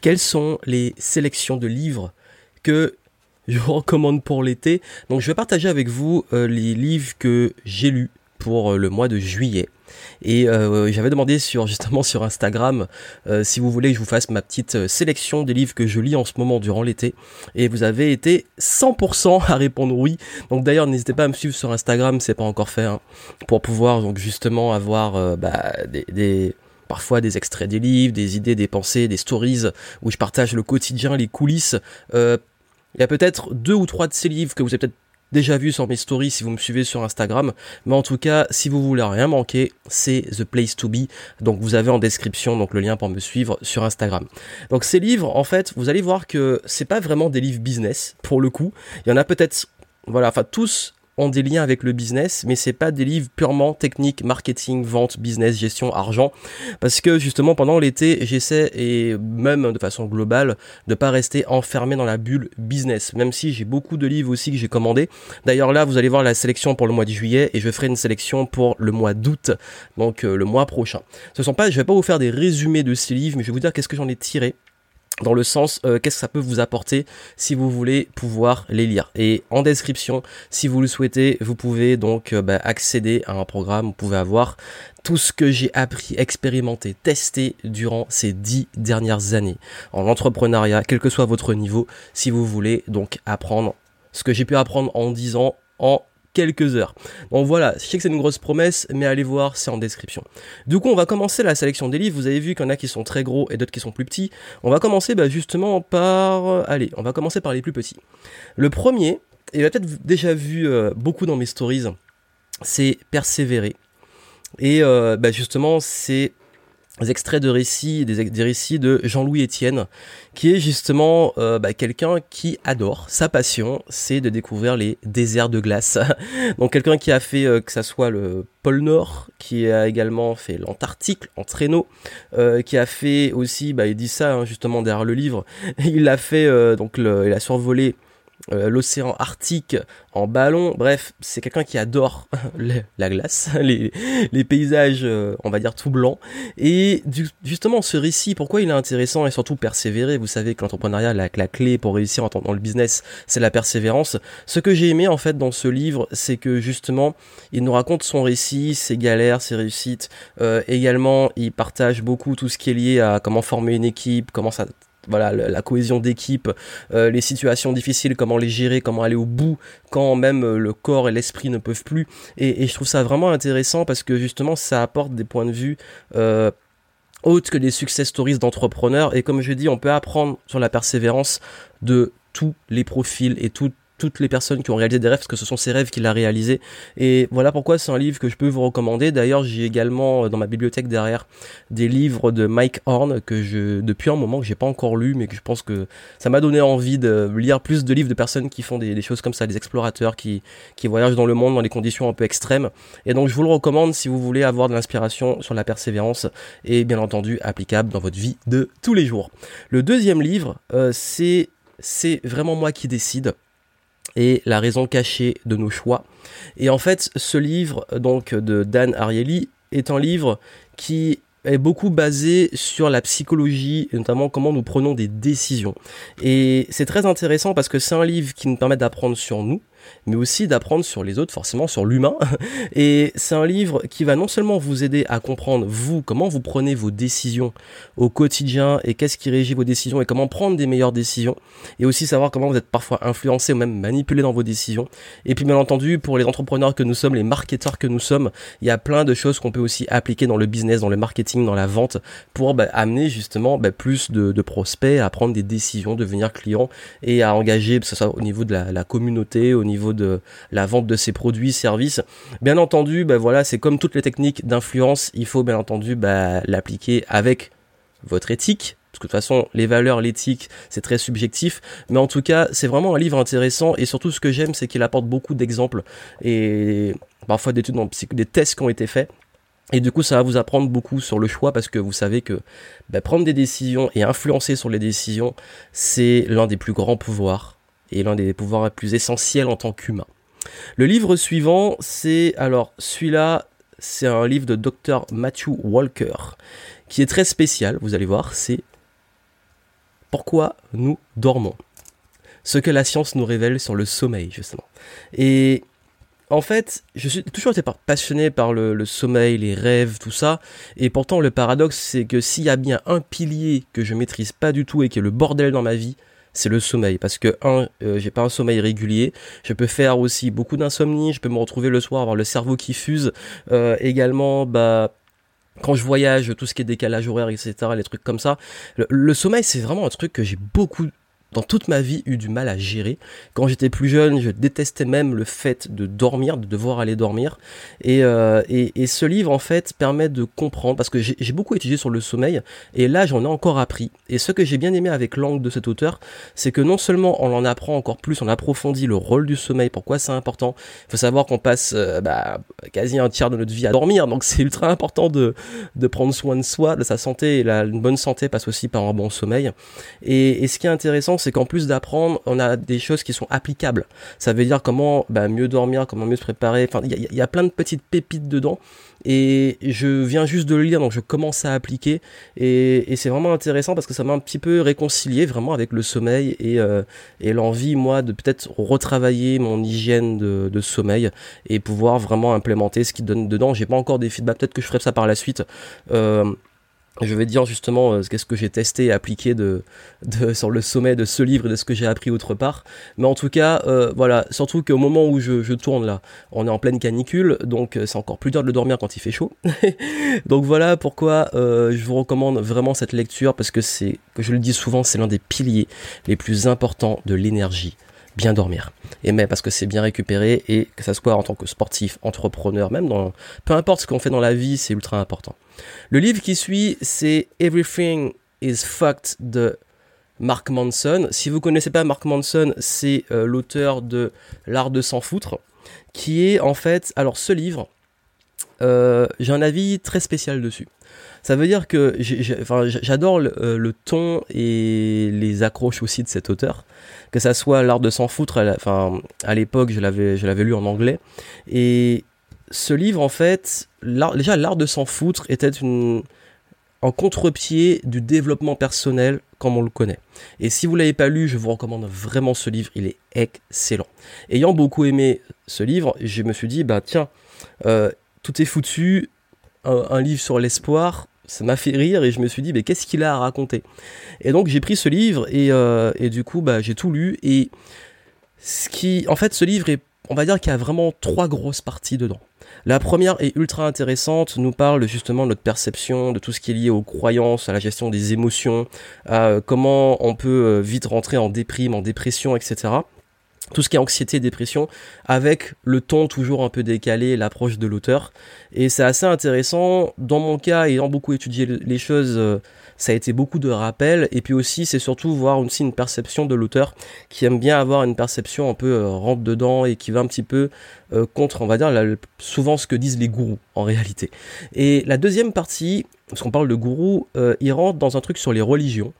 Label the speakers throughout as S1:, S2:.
S1: quelles sont les sélections de livres que je vous recommande pour l'été? Donc je vais partager avec vous euh, les livres que j'ai lus pour euh, le mois de juillet. Et euh, j'avais demandé sur justement sur Instagram si vous voulez que je vous fasse ma petite sélection des livres que je lis en ce moment durant l'été. Et vous avez été 100% à répondre oui. Donc d'ailleurs n'hésitez pas à me suivre sur Instagram, c'est pas encore fait, hein, pour pouvoir donc justement avoir bah, des parfois des extraits des livres, des idées, des pensées, des stories où je partage le quotidien, les coulisses. Euh, il y a peut-être deux ou trois de ces livres que vous avez peut-être déjà vus sur mes stories si vous me suivez sur Instagram. Mais en tout cas, si vous voulez rien manquer, c'est The Place to Be. Donc vous avez en description donc le lien pour me suivre sur Instagram. Donc ces livres, en fait, vous allez voir que c'est pas vraiment des livres business pour le coup. Il y en a peut-être, voilà, enfin tous des liens avec le business, mais c'est pas des livres purement techniques, marketing, vente, business, gestion, argent. Parce que justement pendant l'été, j'essaie et même de façon globale de pas rester enfermé dans la bulle business. Même si j'ai beaucoup de livres aussi que j'ai commandés. D'ailleurs là, vous allez voir la sélection pour le mois de juillet et je ferai une sélection pour le mois d'août, donc euh, le mois prochain. Ce sont pas, je vais pas vous faire des résumés de ces livres, mais je vais vous dire qu'est-ce que j'en ai tiré dans le sens euh, qu'est-ce que ça peut vous apporter si vous voulez pouvoir les lire? Et en description, si vous le souhaitez, vous pouvez donc euh, bah, accéder à un programme, vous pouvez avoir tout ce que j'ai appris, expérimenté, testé durant ces dix dernières années en entrepreneuriat, quel que soit votre niveau, si vous voulez donc apprendre ce que j'ai pu apprendre en dix ans en quelques heures. Donc voilà, je sais que c'est une grosse promesse, mais allez voir, c'est en description. Du coup, on va commencer la sélection des livres. Vous avez vu qu'il y en a qui sont très gros et d'autres qui sont plus petits. On va commencer bah, justement par... Euh, allez, on va commencer par les plus petits. Le premier, et vous avez peut-être déjà vu euh, beaucoup dans mes stories, c'est Persévérer. Et euh, bah, justement, c'est extraits de récits, des, récits de Jean-Louis Etienne, qui est justement euh, bah, quelqu'un qui adore, sa passion, c'est de découvrir les déserts de glace. Donc quelqu'un qui a fait euh, que ça soit le pôle Nord, qui a également fait l'Antarctique en traîneau, euh, qui a fait aussi, bah, il dit ça hein, justement derrière le livre, il a fait donc le, il a survolé euh, l'océan Arctique en ballon. Bref, c'est quelqu'un qui adore la glace, les, paysages, euh, on va dire tout blancs. Et justement, ce récit, pourquoi il est intéressant et surtout persévérer Vous savez que l'entrepreneuriat, la, la, clé pour réussir dans le business, c'est la persévérance. Ce que j'ai aimé en fait dans ce livre, c'est que justement, il nous raconte son récit, ses galères, ses réussites. Euh, également, il partage beaucoup tout ce qui est lié à comment former une équipe, comment ça voilà la cohésion d'équipe, euh, les situations difficiles, comment les gérer, comment aller au bout quand même euh, le corps et l'esprit ne peuvent plus. Et, je trouve ça vraiment intéressant parce que justement ça apporte des points de vue euh, autres que des success stories d'entrepreneurs. Et comme je dis, on peut apprendre sur la persévérance de tous les profils et toutes toutes les personnes qui ont réalisé des rêves, parce que ce sont ces rêves qu'il a réalisés. Et voilà pourquoi c'est un livre que je peux vous recommander. D'ailleurs, j'ai également euh, dans ma bibliothèque derrière des livres de Mike Horn que je, depuis un moment que j'ai pas encore lu, mais que je pense que ça m'a donné envie de lire plus de livres de personnes qui font des, choses comme ça, des explorateurs qui, qui voyagent dans le monde dans des conditions un peu extrêmes. Et donc, je vous le recommande si vous voulez avoir de l'inspiration sur la persévérance et bien entendu applicable dans votre vie de tous les jours. Le deuxième livre, euh, c'est c'est vraiment moi qui décide et la raison cachée de nos choix. Et en fait, ce livre donc de Dan Ariely est un livre qui est beaucoup basé sur la psychologie notamment comment nous prenons des décisions. Et c'est très intéressant parce que c'est un livre qui nous permet d'apprendre sur nous, mais aussi d'apprendre sur les autres, forcément sur l'humain. Et c'est un livre qui va non seulement vous aider à comprendre, vous, comment vous prenez vos décisions au quotidien et qu'est-ce qui régit vos décisions et comment prendre des meilleures décisions, et aussi savoir comment vous êtes parfois influencé ou même manipulé dans vos décisions. Et puis bien entendu, pour les entrepreneurs que nous sommes, les marketeurs que nous sommes, il y a plein de choses qu'on peut aussi appliquer dans le business, dans le marketing, dans la vente, pour bah, amener justement bah, plus de, prospects à prendre des décisions, devenir clients et à engager, que ce soit au niveau de la, la communauté, au niveau de la vente de ses produits, services. Bien entendu, ben voilà, c'est comme toutes les techniques d'influence, il faut bien entendu ben, l'appliquer avec votre éthique, parce que de toute façon, les valeurs, l'éthique, c'est très subjectif. Mais en tout cas, c'est vraiment un livre intéressant. Et surtout, ce que j'aime, c'est qu'il apporte beaucoup d'exemples et parfois d'études, des tests qui ont été faits. Et du coup, ça va vous apprendre beaucoup sur le choix parce que vous savez que ben, prendre des décisions et influencer sur les décisions, c'est l'un des plus grands pouvoirs et l'un des pouvoirs les plus essentiels en tant qu'humain. Le livre suivant, c'est alors celui-là, c'est un livre de Dr Matthew Walker qui est très spécial, vous allez voir, c'est pourquoi nous dormons? Ce que la science nous révèle sur le sommeil, justement. Et en fait, je suis toujours été passionné par le, sommeil, les rêves, tout ça. Et pourtant, le paradoxe, c'est que s'il y a bien un pilier que je maîtrise pas du tout et qui est le bordel dans ma vie, c'est le sommeil. Parce que, un, euh, j'ai pas un sommeil régulier. Je peux faire aussi beaucoup d'insomnie. Je peux me retrouver le soir, avoir le cerveau qui fuse. Euh, également, bah, quand je voyage, tout ce qui est décalage horaire, etc., les trucs comme ça. le sommeil, c'est vraiment un truc que j'ai beaucoup dans toute ma vie eu du mal à gérer. Quand j'étais plus jeune, je détestais même le fait de dormir, de devoir aller dormir. Et, euh, et, et ce livre, en fait, permet de comprendre, parce que j'ai beaucoup étudié sur le sommeil, et là, j'en ai encore appris. Et ce que j'ai bien aimé avec l'angle de cet auteur, c'est que non seulement on en apprend encore plus, on approfondit le rôle du sommeil, pourquoi c'est important. Il faut savoir qu'on passe euh, bah, quasi un tiers de notre vie à dormir, donc c'est ultra important de, de prendre soin de soi, de sa santé, et la, une bonne santé passe aussi par un bon sommeil. Et, et ce qui est intéressant, c'est qu'en plus d'apprendre, on a des choses qui sont applicables. Ça veut dire comment bah, mieux dormir, comment mieux se préparer. Enfin, il y, a plein de petites pépites dedans. Et je viens juste de le lire, donc je commence à appliquer. Et, c'est vraiment intéressant parce que ça m'a un petit peu réconcilié vraiment avec le sommeil et, euh, l'envie, moi, de peut-être retravailler mon hygiène de, sommeil et pouvoir vraiment implémenter ce qui donne dedans. J'ai pas encore des feedbacks, peut-être que je ferai ça par la suite. Euh, je vais dire justement euh, qu'est-ce que j'ai testé et appliqué de, sur le sommet de ce livre et de ce que j'ai appris autre part. Mais en tout cas, euh, voilà, surtout qu'au moment où je, tourne là, on est en pleine canicule, donc euh, c'est encore plus dur de le dormir quand il fait chaud. donc voilà pourquoi je vous recommande vraiment cette lecture parce que c'est, que je le dis souvent, c'est l'un des piliers les plus importants de l'énergie bien dormir. Et mais parce que c'est bien récupéré et que ça soit en tant que sportif, entrepreneur, même dans peu importe ce qu'on fait dans la vie, c'est ultra important. Le livre qui suit, c'est Everything is Fucked de Mark Manson. Si vous connaissez pas Mark Manson, c'est euh, l'auteur de L'art de s'en foutre, qui est en fait, alors ce livre, euh, j'ai un avis très spécial dessus. Ça veut dire que j'adore le, le, ton et les accroches aussi de cet auteur que ça soit l'art de s'en foutre, enfin à l'époque je l'avais je l'avais lu en anglais et ce livre en fait, déjà l'art de s'en foutre était une en contre-pied du développement personnel comme on le connaît. Et si vous l'avez pas lu, je vous recommande vraiment ce livre, il est excellent. Ayant beaucoup aimé ce livre, je me suis dit, bah tiens, euh, tout est foutu, un livre sur l'espoir, ça m'a fait rire et je me suis dit mais qu'est-ce qu'il a à raconter? Et donc j'ai pris ce livre et, euh, du coup bah, j'ai tout lu et ce qui en fait ce livre est on va dire qu'il y a vraiment trois grosses parties dedans. La première est ultra intéressante, nous parle justement de notre perception, de tout ce qui est lié aux croyances, à la gestion des émotions, à euh, comment on peut euh, vite rentrer en déprime, en dépression, etc tout ce qui est anxiété, dépression, avec le ton toujours un peu décalé, l'approche de l'auteur. Et c'est assez intéressant. Dans mon cas, ayant beaucoup étudié les choses, euh, ça a été beaucoup de rappels. Et puis aussi, c'est surtout voir aussi une perception de l'auteur qui aime bien avoir une perception un peu euh, rentre dedans et qui va un petit peu euh, contre, on va dire, souvent ce que disent les gourous en réalité. Et la deuxième partie, parce qu'on parle de gourous, il rentre dans un truc sur les religions.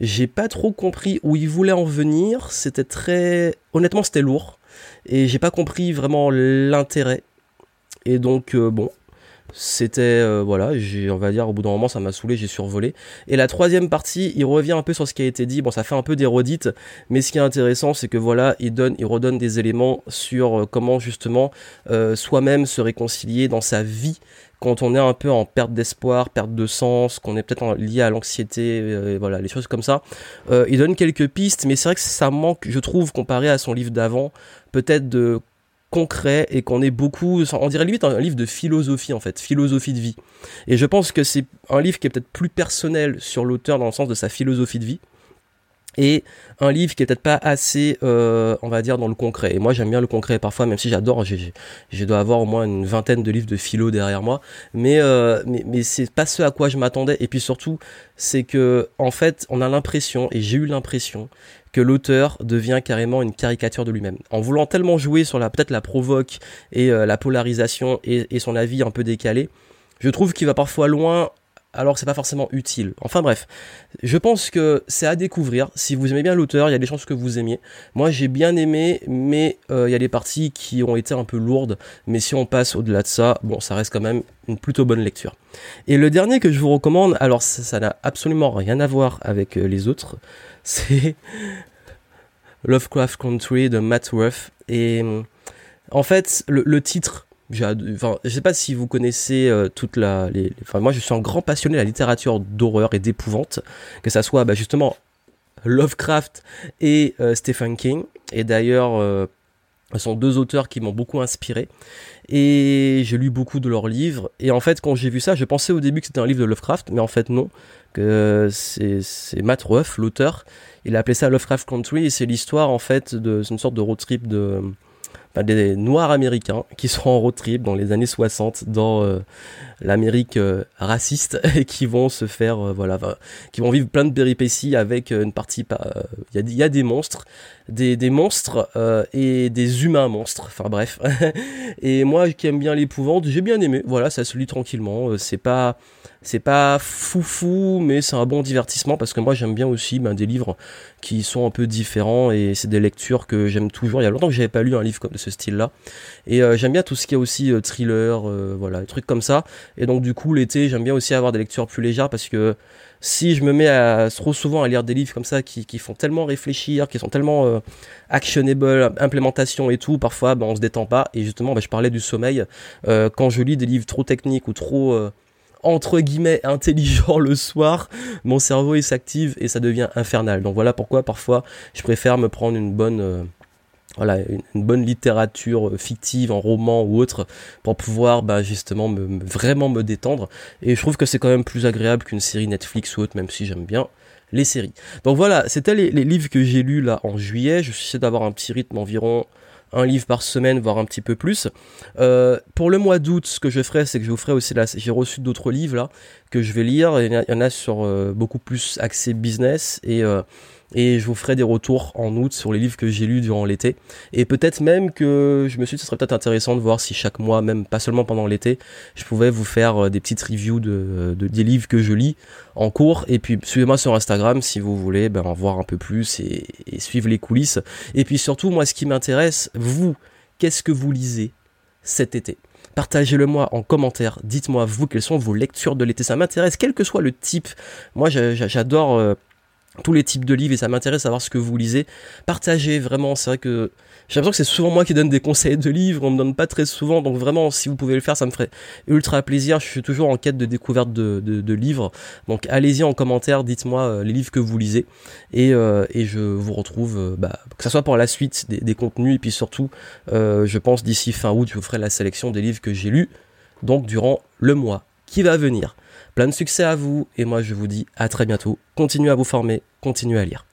S1: J'ai pas trop compris où il voulait en venir. C'était très. Honnêtement, c'était lourd. Et j'ai pas compris vraiment l'intérêt. Et donc, euh, bon. C'était. Euh, voilà, on va dire, au bout d'un moment, ça m'a saoulé, j'ai survolé. Et la troisième partie, il revient un peu sur ce qui a été dit. Bon, ça fait un peu d'érodite. Mais ce qui est intéressant, c'est que voilà, il donne, il redonne des éléments sur euh, comment, justement, soi-même se réconcilier dans sa vie quand on est un peu en perte d'espoir, perte de sens, qu'on est peut-être lié à l'anxiété, euh, voilà, les choses comme ça. Euh, il donne quelques pistes, mais c'est vrai que ça manque, je trouve, comparé à son livre d'avant, peut-être de concret et qu'on est beaucoup, on dirait limite un livre de philosophie en fait, philosophie de vie. Et je pense que c'est un livre qui est peut-être plus personnel sur l'auteur dans le sens de sa philosophie de vie et un livre qui est peut-être pas assez, euh, on va dire, dans le concret. Et moi, j'aime bien le concret parfois, même si j'adore, je dois avoir au moins une vingtaine de livres de philo derrière moi, mais euh, mais, c'est pas ce à quoi je m'attendais. Et puis surtout, c'est que en fait, on a l'impression, et j'ai eu l'impression, que l'auteur devient carrément une caricature de lui-même. En voulant tellement jouer sur la peut-être la provoque et euh, la polarisation et, et son avis un peu décalé, je trouve qu'il va parfois loin alors c'est pas forcément utile. Enfin bref, je pense que c'est à découvrir. Si vous aimez bien l'auteur, il y a des chances que vous aimiez. Moi j'ai bien aimé, mais euh, il y a des parties qui ont été un peu lourdes. Mais si on passe au-delà de ça, bon, ça reste quand même une plutôt bonne lecture. Et le dernier que je vous recommande, alors ça n'a absolument rien à voir avec euh, les autres, c'est Lovecraft Country de Matt Ruff. Et en fait, le, titre, enfin, je sais pas si vous connaissez euh, toute la, les, enfin, moi je suis un grand passionné de la littérature d'horreur et d'épouvante, que ça soit bah, justement Lovecraft et euh, Stephen King. Et d'ailleurs, euh, ce sont deux auteurs qui m'ont beaucoup inspiré. Et j'ai lu beaucoup de leurs livres. Et en fait, quand j'ai vu ça, je pensais au début que c'était un livre de Lovecraft, mais en fait non. Que c'est Matt Ruff, l'auteur. Il a appelé ça Lovecraft Country. Et c'est l'histoire en fait de, une sorte de road trip de des Noirs américains qui sont en road trip dans les années 60 dans euh, l'Amérique euh, raciste et qui vont se faire, euh, voilà, qui vont vivre plein de péripéties avec une partie, il y, a, des monstres, des, des monstres et des humains monstres, enfin bref. et moi qui aime bien l'épouvante, j'ai bien aimé, voilà, ça se lit tranquillement, c'est pas c'est pas foufou, mais c'est un bon divertissement parce que moi j'aime bien aussi ben, des livres qui sont un peu différents et c'est des lectures que j'aime toujours. Il y a longtemps que j'avais pas lu un livre comme de ce style-là. Et euh, j'aime bien tout ce qui est aussi euh, thriller, euh, voilà, des trucs comme ça. Et donc du coup l'été j'aime bien aussi avoir des lectures plus légères parce que si je me mets à, trop souvent à lire des livres comme ça qui, font tellement réfléchir, qui sont tellement actionable, implémentation et tout, parfois ben, on se détend pas. Et justement, ben, je parlais du sommeil. quand je lis des livres trop techniques ou trop entre guillemets intelligent le soir, mon cerveau il s'active et ça devient infernal. Donc voilà pourquoi parfois je préfère me prendre une bonne euh, voilà une, bonne littérature euh, fictive en roman ou autre pour pouvoir bah, justement me, vraiment me détendre et je trouve que c'est quand même plus agréable qu'une série Netflix ou autre même si j'aime bien les séries. Donc voilà, c'était les, les livres que j'ai lus là en juillet. Je suis d'avoir un petit rythme environ un livre par semaine, voire un petit peu plus. Euh, pour le mois d'août, ce que je ferai, c'est que je vous ferai aussi là, j'ai reçu d'autres livres là que je vais lire. Il y en a, sur euh, beaucoup plus accès business et euh, et je vous ferai des retours en août sur les livres que j'ai lus durant l'été. Et peut-être même que je me suis dit ce serait peut-être intéressant de voir si chaque mois, même pas seulement pendant l'été, je pouvais vous faire euh, des petites reviews de, de, des livres que je lis en cours. Et puis suivez-moi sur Instagram si vous voulez ben, en voir un peu plus et, et suivre les coulisses. Et puis surtout, moi, ce qui m'intéresse, vous, qu'est-ce que vous lisez cet été? Partagez-le moi en commentaire. Dites-moi vous quelles sont vos lectures de l'été? Ça m'intéresse, quel que soit le type. Moi, j'adore euh, tous les types de livres et ça m'intéresse à savoir ce que vous lisez. Partagez vraiment, c'est vrai que j'ai l'impression que c'est souvent moi qui donne des conseils de livres, on me donne pas très souvent, donc vraiment si vous pouvez le faire, ça me ferait ultra plaisir. Je suis toujours en quête de découverte de, livres, donc allez-y en commentaire, dites-moi euh, les livres que vous lisez et, euh, je vous retrouve, euh, bah, que ce soit pour la suite des, des contenus et puis surtout, je pense d'ici fin août, je vous ferai la sélection des livres que j'ai lus, donc durant le mois qui va venir. Plein de succès à vous et moi je vous dis à très bientôt. Continuez à vous former, continuez à lire.